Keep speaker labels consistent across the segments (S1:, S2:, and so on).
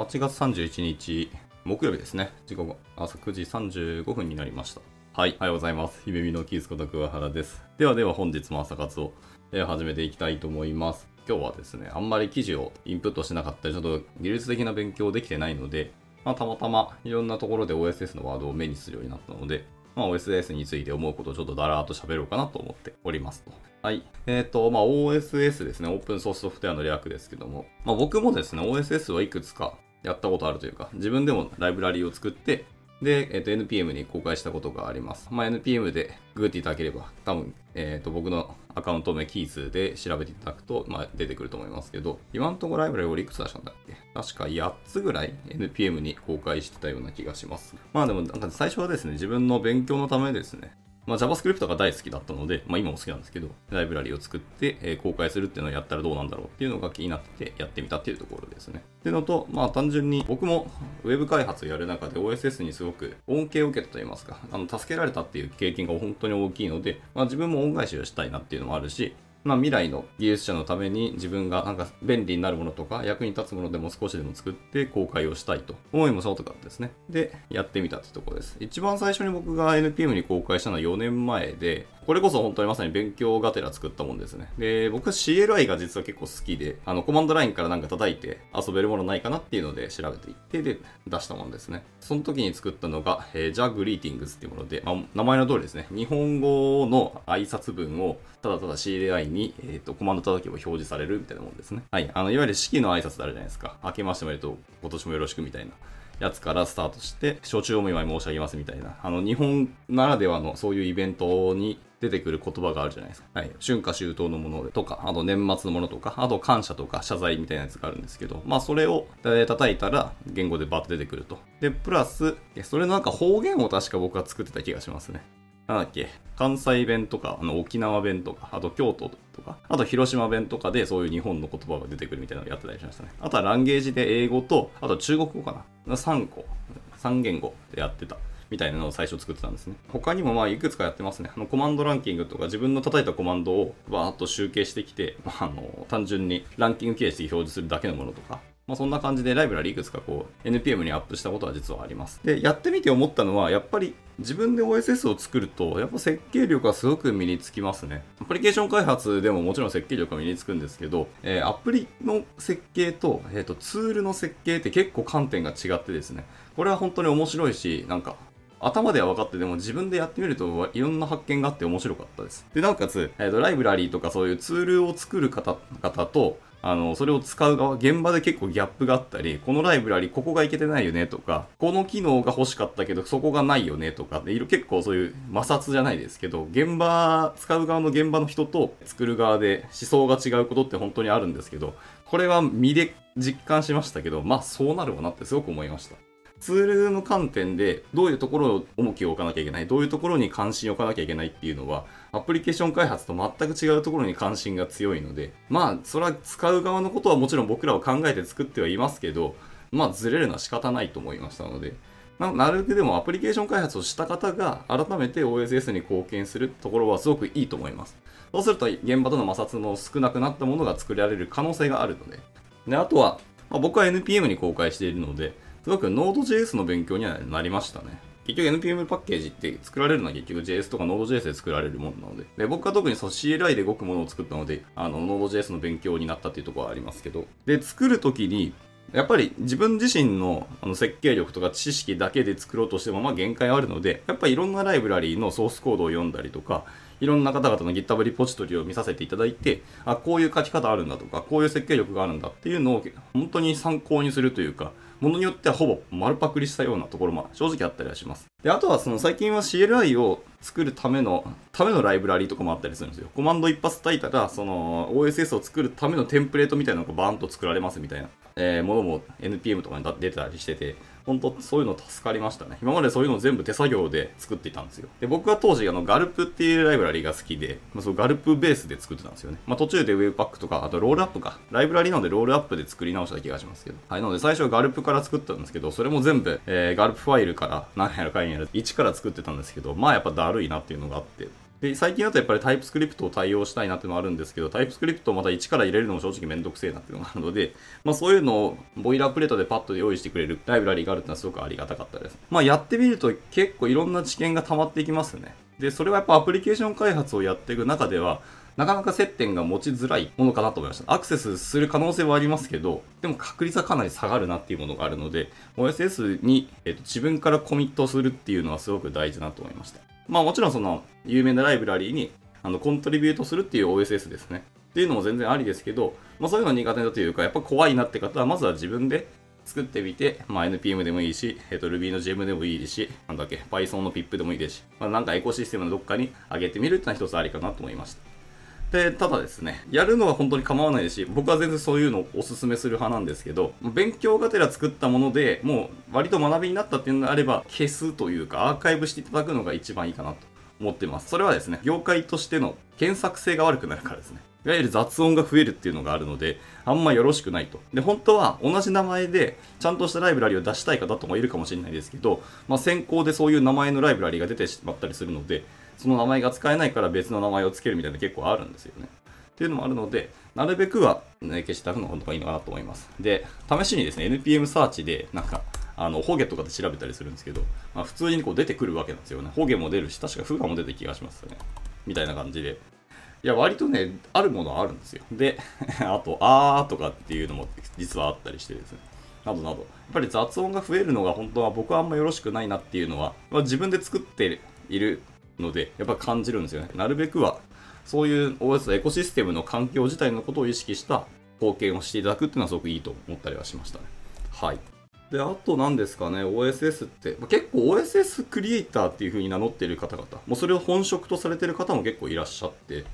S1: 8月31日、木曜日ですね。時刻朝9時35分になりました。はい、おはようございます。姫美のキースこと桑原です。ではでは本日も朝活を始めていきたいと思います。今日はですね、あんまり記事をインプットしなかったり、ちょっと技術的な勉強できてないので、まあ、たまたまいろんなところで OSS のワードを目にするようになったので、まあ、OSS について思うことをちょっとだらーっと喋ろうかなと思っておりますと。はい。えっ、と、まあ、OSS ですね。オープンソースソフトウェアの略ですけども、まあ、僕もですね、OSS はいくつかやったことあるというか、自分でもライブラリーを作って、で、えっ、と、NPM に公開したことがあります。まあ、NPM でググっていただければ、多分、えっ、と、僕のアカウント名キーズで調べていただくと、まあ、出てくると思いますけど、今のとこライブラリ俺いくつ出したんだっけ？確か8つぐらい NPM に公開してたような気がします。まあでも、なんか最初はですね、自分の勉強のためですね、まあ、JavaScript が大好きだったので、まあ、今も好きなんですけど、ライブラリを作って、え公開するっていうのをやったらどうなんだろうっていうのが気になってやってみたっていうところですね。っていうのと、まあ単純に僕も Web 開発をやる中で OSS にすごく恩恵を受けたといいますか、あの助けられたっていう経験が本当に大きいので、まあ、自分も恩返しをしたいなっていうのもあるし、まあ、未来の技術者のために自分がなんか便利になるものとか役に立つものでも少しでも作って公開をしたいと思いもそうとかですね。で、やってみたってとこです。一番最初に僕が NPM に公開したのは4年前で、これこそ本当にまさに勉強がてら作ったもんですね。で、僕は CLI が実は結構好きで、あの、コマンドラインからなんか叩いて遊べるものないかなっていうので調べていって、で、出したものですね。その時に作ったのが、えー、JAGreetings っていうもので、まあ、名前の通りですね、日本語の挨拶文をただただ CLI に、えー、とコマンド叩けば表示されるみたいなもんですね。はい。あの、いわゆる式の挨拶ってあるじゃないですか。明けましておめでとう、今年もよろしくみたいな。やつからスタートして、承知お見舞い申し上げますみたいな、あの、日本ならではのそういうイベントに出てくる言葉があるじゃないですか。はい。春夏秋冬のものとか、あと年末のものとか、あと感謝とか謝罪みたいなやつがあるんですけど、まあそれを、叩いたら言語でバッと出てくると。で、プラス、それのなんか方言を確か僕は作ってた気がしますね。なんだっけ、関西弁とか、あの沖縄弁とか、あと京都とか、あと広島弁とかでそういう日本の言葉が出てくるみたいなのをやってたりしましたね。あとはランゲージで英語と、あと中国語かな？3個、3言語でやってた。みたいなのを最初作ってたんですね。他にもまあいくつかやってますね。あのコマンドランキングとか自分の叩いたコマンドをバーッと集計してきて、まあ、あの単純にランキング形式表示するだけのものとか、まあ、そんな感じでライブラリいくつかこう NPM にアップしたことは実はあります。で、やってみて思ったのは、やっぱり自分で OSS を作ると、やっぱ設計力はすごく身につきますね。アプリケーション開発でももちろん設計力は身につくんですけど、えーアプリの設計と,、えーとツールの設計って結構観点が違ってですね、これは本当に面白いし、なんか頭では分かってても自分でやってみるといろんな発見があって面白かったです。で、なおかつ、えーとライブラリーとかそういうツールを作る方方と、あの、それを使う側、現場で結構ギャップがあったり、このライブラリーここがいけてないよねとか、この機能が欲しかったけどそこがないよねとかで、結構そういう摩擦じゃないですけど、現場、使う側の現場の人と作る側で思想が違うことって本当にあるんですけど、これは身で実感しましたけど、まあそうなるわなってすごく思いました。ツールの観点でどういうところを重きを置かなきゃいけない、どういうところに関心を置かなきゃいけないっていうのは、アプリケーション開発と全く違うところに関心が強いので、まあ、それは使う側のことはもちろん僕らは考えて作ってはいますけど、まあ、ずれるのは仕方ないと思いましたので、ななるべくでもアプリケーション開発をした方が改めて OSS に貢献するところはすごくいいと思います。そうすると現場との摩擦も少なくなったものが作られる可能性があるので。で、あとは、まあ、僕は NPM に公開しているので、すごく Node.js の勉強にはなりましたね。結局 NPM パッケージって作られるのは結局 JS とか Node.js で作られるものなので。で、僕は特にそう CLI で動くものを作ったので、あの Node.js の勉強になったっていうところはありますけど。で、作るときに、やっぱり自分自身のあの設計力とか知識だけで作ろうとしてもまあ限界あるので、やっぱりいろんなライブラリーのソースコードを読んだりとか、いろんな方々の GitHub リポジトリを見させていただいて、あ、こういう書き方あるんだとか、こういう設計力があるんだっていうのを本当に参考にするというか、ものによってはほぼ丸パクリしたようなところも正直あったりはします。で、あとはその最近は CLI を作るための、ためのライブラリーとかもあったりするんですよ。コマンド一発叩いたら、その OSS を作るためのテンプレートみたいなのがバーンと作られますみたいな、えーものも NPM とかに出てたりしてて、本当そういうの助かりましたね。今までそういうの全部手作業で作っていたんですよ。で、僕は当時あのガルプっていうライブラリが好きで、まあ、そのガルプベースで作ってたんですよね。まあ途中で Webpack とか、あとロールアップか。ライブラリなのでロールアップで作り直した気がしますけど。はい、なので最初はガルプから作ったんですけど、それも全部、えーガルプファイルから何やらかんやら1から作ってたんですけど、まあやっぱだるいなっていうのがあって、で、最近だとやっぱりタイプスクリプトを対応したいなっていうのはあるんですけど、タイプスクリプトをまた一から入れるのも正直めんどくせえなっていうのがあるので、まあそういうのをボイラープレートでパッと用意してくれるライブラリーがあるっていうのはすごくありがたかったです。まあやってみると結構いろんな知見が溜まっていきますね。で、それはやっぱアプリケーション開発をやっていく中では、なかなか接点が持ちづらいものかなと思いました。アクセスする可能性はありますけど、でも確率はかなり下がるなっていうものがあるので、OSS に、えっと、自分からコミットするっていうのはすごく大事だと思いました。まあもちろんその有名なライブラリーにあのコントリビュートするっていう OSS ですね。っていうのも全然ありですけど、まあそういうの苦手だというか、やっぱ怖いなって方はまずは自分で作ってみて、まあ、NPM でもいいし、えっ、と Ruby の GM でもいいし、なんだっけ、Python の PIP でもいいですし、まあ、なんかエコシステムのどっかに上げてみるっていうのは一つありかなと思いました。で、ただですね、やるのは本当に構わないですし、僕は全然そういうのをお勧めする派なんですけど、勉強がてら作ったものでもう割と学びになったっていうのであれば、消すというかアーカイブしていただくのが一番いいかなと思ってます。それはですね、業界としての検索性が悪くなるからですね。いわゆる雑音が増えるっていうのがあるので、あんまよろしくないと。で、本当は同じ名前で、ちゃんとしたライブラリを出したい方ともいるかもしれないですけど、まあ、先行でそういう名前のライブラリが出てしまったりするので、その名前が使えないから別の名前を付けるみたいな結構あるんですよね。っていうのもあるので、なるべくは、ね、消してあるのがいいのかなと思います。で、試しにですね、NPM サーチで、なんか、あの、ホゲとかで調べたりするんですけど、まあ、普通にこう出てくるわけなんですよね。ホゲも出るし、確かフーガも出て気がしますよね。みたいな感じで。いや、割とね、あるものはあるんですよ。で、あと、あーとかっていうのも実はあったりしてですね。などなど。やっぱり雑音が増えるのが本当は僕はあんまよろしくないなっていうのは、まあ、自分で作っているので、やっぱ感じるんですよね。なるべくはそういう OS エコシステムの環境自体のことを意識した貢献をしていただくっていうのはすごくいいと思ったりはしましたね。はい。で、あと何ですかね、OSS って、ま、結構 OSS クリエイターっていう風に名乗っている方々、もうそれを本職とされてる方も結構いらっしゃって、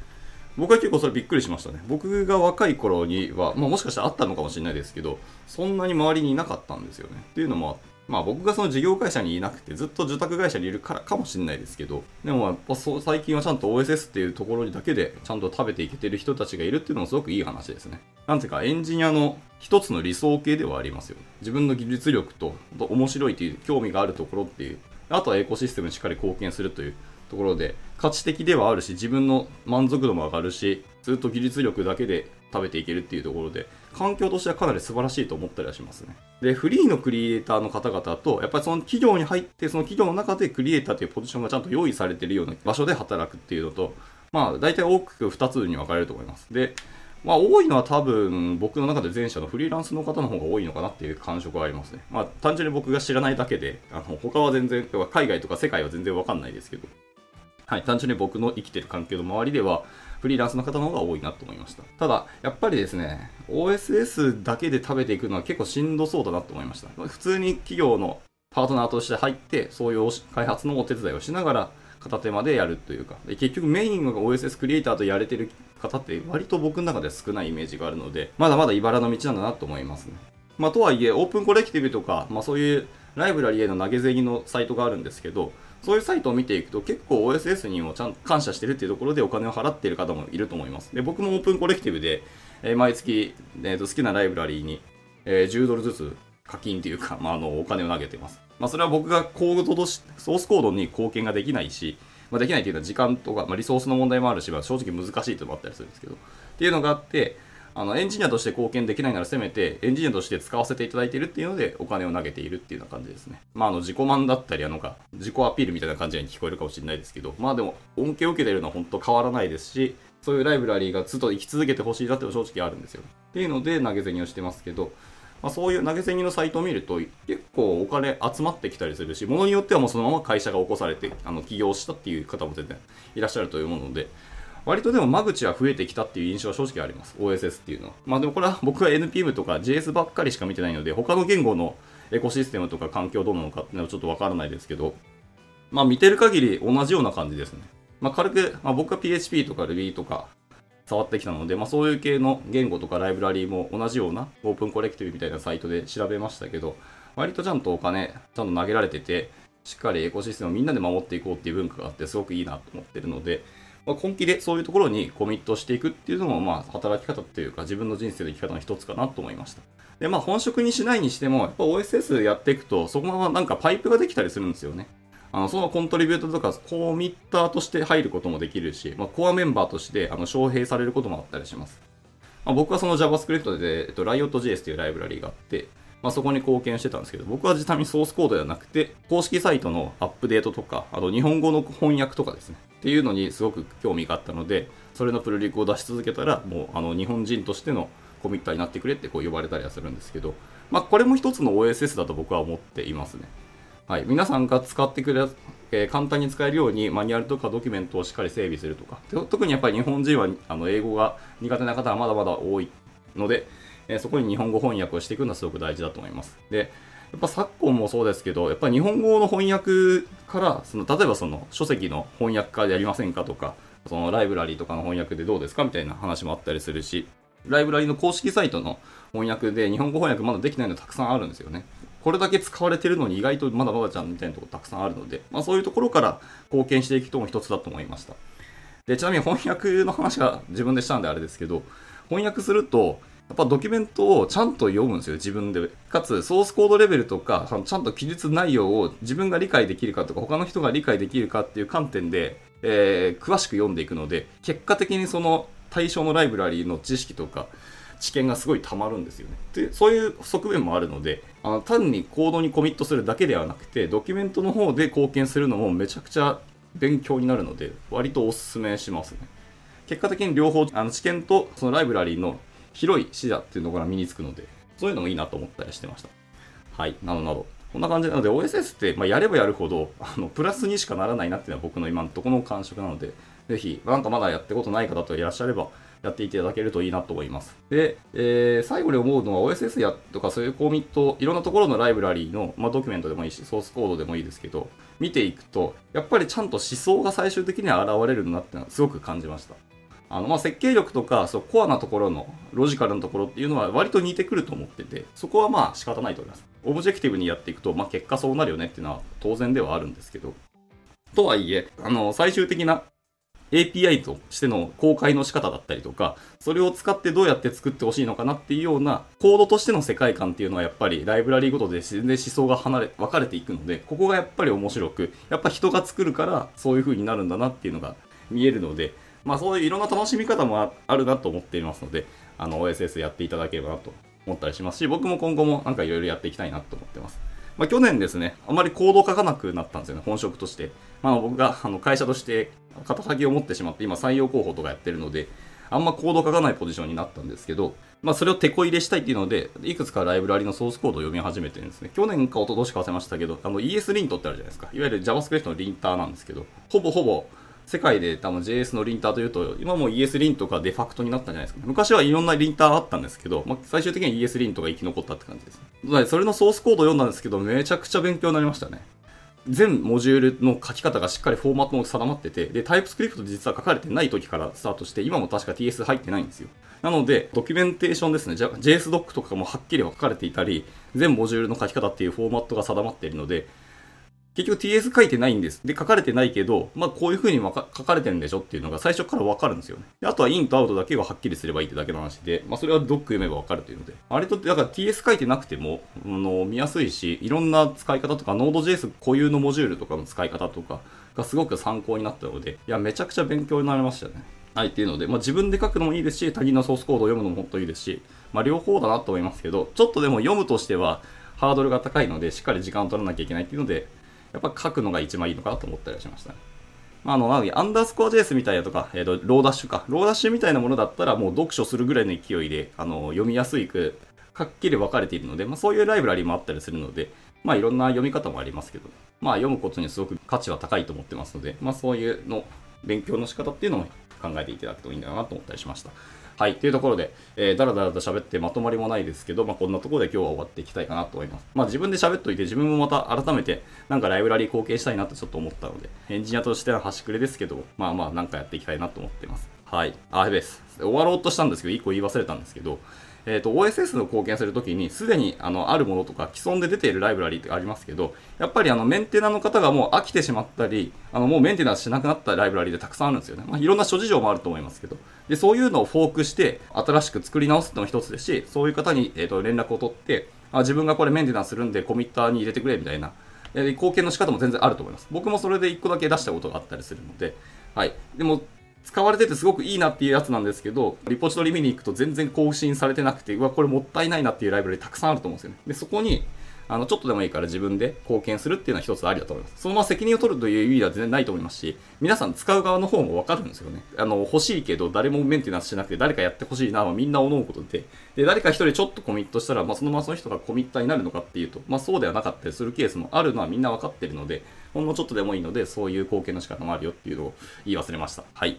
S1: 僕は結構それびっくりしましたね。僕が若い頃には、まあ、もしかしたらあったのかもしれないですけど、そんなに周りにいなかったんですよね。っていうのもあっまあ僕がその事業会社にいなくてずっと受託会社にいるからかもしれないですけど、でもやっぱそう最近はちゃんと OSS っていうところにだけでちゃんと食べていけてる人たちがいるっていうのもすごくいい話ですね。なんていうかエンジニアの一つの理想形ではありますよ。自分の技術力と面白いという興味があるところっていう、あとはエコシステムにしっかり貢献するというところで価値的ではあるし自分の満足度も上がるしずっと技術力だけで食べていけるっていうところで環境としてはかなり素晴らしいと思ったりはしますね。で、フリーのクリエイターの方々と、やっぱりその企業に入って、その企業の中でクリエイターというポジションがちゃんと用意されてるような場所で働くっていうのと、まあ、大体大きく2つに分かれると思います。で、まあ、多いのは多分、僕の中で前者のフリーランスの方の方が多いのかなっていう感触はありますね。まあ、単純に僕が知らないだけで、あの、他は全然、海外とか世界は全然わかんないですけど、はい、単純に僕の生きてる環境の周りでは、フリーランスの方の方が多いなと思いました。ただ、やっぱりですね、OSS だけで食べていくのは結構しんどそうだなと思いました。普通に企業のパートナーとして入って、そういう開発のお手伝いをしながら、片手までやるというか、結局メインが OSS クリエイターとやれてる方って割と僕の中では少ないイメージがあるので、まだまだ茨の道なんだなと思いますね。まあ、とはいえ、オープンコレクティブとか、まあ、そういうライブラリへの投げ銭のサイトがあるんですけど、そういうサイトを見ていくと結構 OSS にもちゃんと感謝してるっていうところでお金を払っている方もいると思います。で、僕もオープンコレクティブで、えー、毎月、えーと、好きなライブラリーに、えー、10ドルずつ課金というか、まあ、あの、お金を投げてます。まあ、それは僕がコードとし、ソースコードに貢献ができないし、まあ、できないというのは時間とか、まあ、リソースの問題もあるし、まあ、正直難しいというのもあったりするんですけど、っていうのがあって、あのエンジニアとして貢献できないならせめてエンジニアとして使わせていただいているっていうのでお金を投げているっていうような感じですね。まああの自己満だったりあのか自己アピールみたいな感じに聞こえるかもしれないですけど、まあでも恩恵を受けているのは本当変わらないですし、そういうライブラリーがずっと生き続けてほしいなって正直あるんですよ。っていうので投げ銭をしてますけど、まあ、そういう投げ銭のサイトを見ると結構お金集まってきたりするし、ものによってはもうそのまま会社が起こされてあの起業したっていう方も全然いらっしゃるというので、割とでも間口は増えてきたっていう印象は正直あります。OSS っていうのは。まあでもこれは僕は NPM とか JS ばっかりしか見てないので、他の言語のエコシステムとか環境どうなのかっていうのはちょっとわからないですけど、まあ見てる限り同じような感じですね。まあ軽く、まあ僕は PHP とか Ruby とか触ってきたので、まあそういう系の言語とかライブラリーも同じようなオープンコレクティブみたいなサイトで調べましたけど、割とちゃんとお金、ちゃんと投げられてて、しっかりエコシステムをみんなで守っていこうっていう文化があってすごくいいなと思ってるので、まあ、根気でそういうところにコミットしていくっていうのも、まあ、働き方っていうか、自分の人生の生き方の一つかなと思いました。で、まあ、本職にしないにしても、やっぱ OSS やっていくと、そこままなんかパイプができたりするんですよね。あのそのコントリビュートとかコミッターとして入ることもできるし、まあ、コアメンバーとしてあの招聘されることもあったりします。まあ、僕はその JavaScript で、えっと、Riot.js というライブラリーがあって、まあ、そこに貢献してたんですけど、僕は実際にソースコードではなくて、公式サイトのアップデートとか、あと日本語の翻訳とかですね、っていうのにすごく興味があったので、それのプルリクを出し続けたら、もうあの日本人としてのコミッターになってくれってこう呼ばれたりはするんですけど、まあ、これも一つの OSS だと僕は思っていますね。はい、皆さんが使ってくれ、えー、簡単に使えるようにマニュアルとかドキュメントをしっかり整備するとか、特にやっぱり日本人はあの英語が苦手な方はまだまだ多いので、え、そこに日本語翻訳をしていくのはすごく大事だと思います。で、やっぱ昨今もそうですけど、やっぱ日本語の翻訳から、その例えばその書籍の翻訳家でやりませんかとか、そのライブラリとかの翻訳でどうですかみたいな話もあったりするし、ライブラリの公式サイトの翻訳で日本語翻訳まだできないのたくさんあるんですよね。これだけ使われてるのに意外とまだまだじゃんみたいなところたくさんあるので、まあ、そういうところから貢献していく人も一つだと思いました。でちなみに翻訳の話が自分でしたんであれですけど、翻訳すると、やっぱドキュメントをちゃんと読むんですよ、自分で。かつ、ソースコードレベルとか、ちゃんと記述内容を自分が理解できるかとか、他の人が理解できるかっていう観点で、えー、詳しく読んでいくので、結果的にその対象のライブラリーの知識とか、知見がすごい溜まるんですよね。で、そういう側面もあるので、あの単にコードにコミットするだけではなくて、ドキュメントの方で貢献するのもめちゃくちゃ勉強になるので、割とおすすめしますね。結果的に両方、あの知見とそのライブラリーの広い視野っていうのが身につくので、そういうのもいいなと思ったりしてました。はい、などなど。こんな感じなので OSS って、まあ、やればやるほどあのプラスにしかならないなっていうのは僕の今のところの感触なので、ぜひ、なんかまだやってことない方といらっしゃれば、やっていただけるといいなと思います。で、えー、最後に思うのは OSS やとかそういうコミット、いろんなところのライブラリーの、まあ、ドキュメントでもいいし、ソースコードでもいいですけど、見ていくと、やっぱりちゃんと思想が最終的には現れるなっていうのはすごく感じました。あのまあ設計力とかそうコアなところのロジカルなところっていうのは割と似てくると思っててそこはまあ仕方ないと思います。オブジェクティブにやっていくと、まあ、結果そうなるよねっていうのは当然ではあるんですけど。とはいえあの最終的な API としての公開の仕方だったりとか、それを使ってどうやって作ってほしいのかなっていうような、コードとしての世界観っていうのはやっぱりライブラリーごとで自然思想が離れ、分かれていくので、ここがやっぱり面白く、やっぱ人が作るからそういう風になるんだなっていうのが見えるので、まあそういういろんな楽しみ方もあるなと思っていますので、あの OSS やっていただければなと思ったりしますし、僕も今後もなんかいろいろやっていきたいなと思ってます。まあ、去年ですね、あまりコード書かなくなったんですよね、本職として。まあ、僕があの会社として肩先を持ってしまって、今採用候補とかやってるので、あんまコード書かないポジションになったんですけど、まあ、それを手こ入れしたいっていうので、いくつかライブラリのソースコードを読み始めてるんですね。去年か一昨年か忘れましたけど、あの ESLint ってあるじゃないですか。いわゆる JavaScript のリンターなんですけど、ほぼほぼ世界で多分 JS のリンターというと、今も ESLint がデファクトになったんじゃないですか、昔はいろんなリンターあったんですけど、まあ、最終的には ESLint が生き残ったって感じです。それのソースコードを読んだんですけど、めちゃくちゃ勉強になりましたね。全モジュールの書き方がしっかりフォーマットも定まってて、で、タイプスクリプト実は書かれてない時からスタートして、今も確か TS 入ってないんですよ。なので、ドキュメンテーションですね、JSDoc とかもはっきり書かれていたり、全モジュールの書き方っていうフォーマットが定まっているので、結局 TS 書いてないんです。で、書かれてないけど、まあこういう風に書かれてるんでしょっていうのが最初からわかるんですよね。あとはインとアウトだけがはっきりすればいいってだけの話で、まあそれはドック読めばわかるというので。あれと、だから TS 書いてなくても、あの、見やすいし、いろんな使い方とか、Node.js 固有のモジュールとかの使い方とかがすごく参考になったので、いや、めちゃくちゃ勉強になりましたね。はい、っていうので、まあ、自分で書くのもいいですし、他人のソースコードを読むのも本当いいですし、まあ、両方だなと思いますけど、ちょっとでも読むとしては、ハードルが高いので、しっかり時間を取らなきゃいけないっていうので、やっぱ書くのが一番いいのかなと思ったりはしました、ね。まあ、あの、なので、アンダースコア JS みたいなとか、えっ、ー、と、ローダッシュか。ローダッシュみたいなものだったら、もう読書するぐらいの勢いで、あの、読みやすいく、はっきり分かれているので、まあ、そういうライブラリもあったりするので、まあ、いろんな読み方もありますけど、まあ、読むことにすごく価値は高いと思ってますので、まあ、そういうの、勉強の仕方っていうのも考えていただくといいんだなと思ったりしました。はい。というところで、えー、だらだらと喋ってまとまりもないですけど、まあ、こんなところで今日は終わっていきたいかなと思います。まあ、自分で喋っといて、自分もまた改めて、なんかライブラリー貢献したいなとちょっと思ったので、エンジニアとしては端くれですけど、まあまあ、なんかやっていきたいなと思ってます。はい。あ、やべです。終わろうとしたんですけど、一個言い忘れたんですけど、えっ、ー、と、OSS の貢献するときに、すでに、あの、あるものとか、既存で出ているライブラリーってありますけど、やっぱり、あの、メンテナの方がもう飽きてしまったり、あの、もうメンテナンスしなくなったライブラリーでたくさんあるんですよね。まあ、いろんな諸事情もあると思いますけど。で、そういうのをフォークして、新しく作り直すってのも一つですし、そういう方に、えっ、ー、と、連絡を取って、あ、自分がこれメンテナンスするんで、コミッターに入れてくれ、みたいな。えー貢献の仕方も全然あると思います。僕もそれで1個だけ出したことがあったりするので、はい。でも、使われててすごくいいなっていうやつなんですけど、リポジトリ見に行くと全然更新されてなくて、うわ、これもったいないなっていうライブラリたくさんあると思うんですよね。で、そこに、あの、ちょっとでもいいから自分で貢献するっていうのは一つありだと思います。そのまま責任を取るという意味では全然ないと思いますし、皆さん使う側の方もわかるんですよね。あの、欲しいけど誰もメンテナンスしなくて誰かやってほしいなはみんな思うことで、で、誰か一人ちょっとコミットしたら、まあ、そのままその人がコミッターになるのかっていうと、まあ、そうではなかったりするケースもあるのはみんなわかってるので、ほんのちょっとでもいいので、そういう貢献の仕方もあるよっていうのを言い忘れました。はい。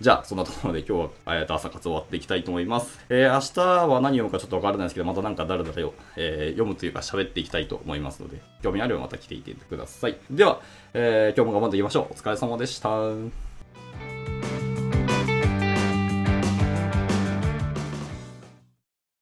S1: じゃあ、そんなところで今日は、えーと朝活終わっていきたいと思います。えー明日は何読むかちょっとわからないですけど、またなんかだらだらよ、えー読むというか喋っていきたいと思いますので、興味あればまた来ていてください。では、えー今日も頑張っていきましょう。お疲れ様でした。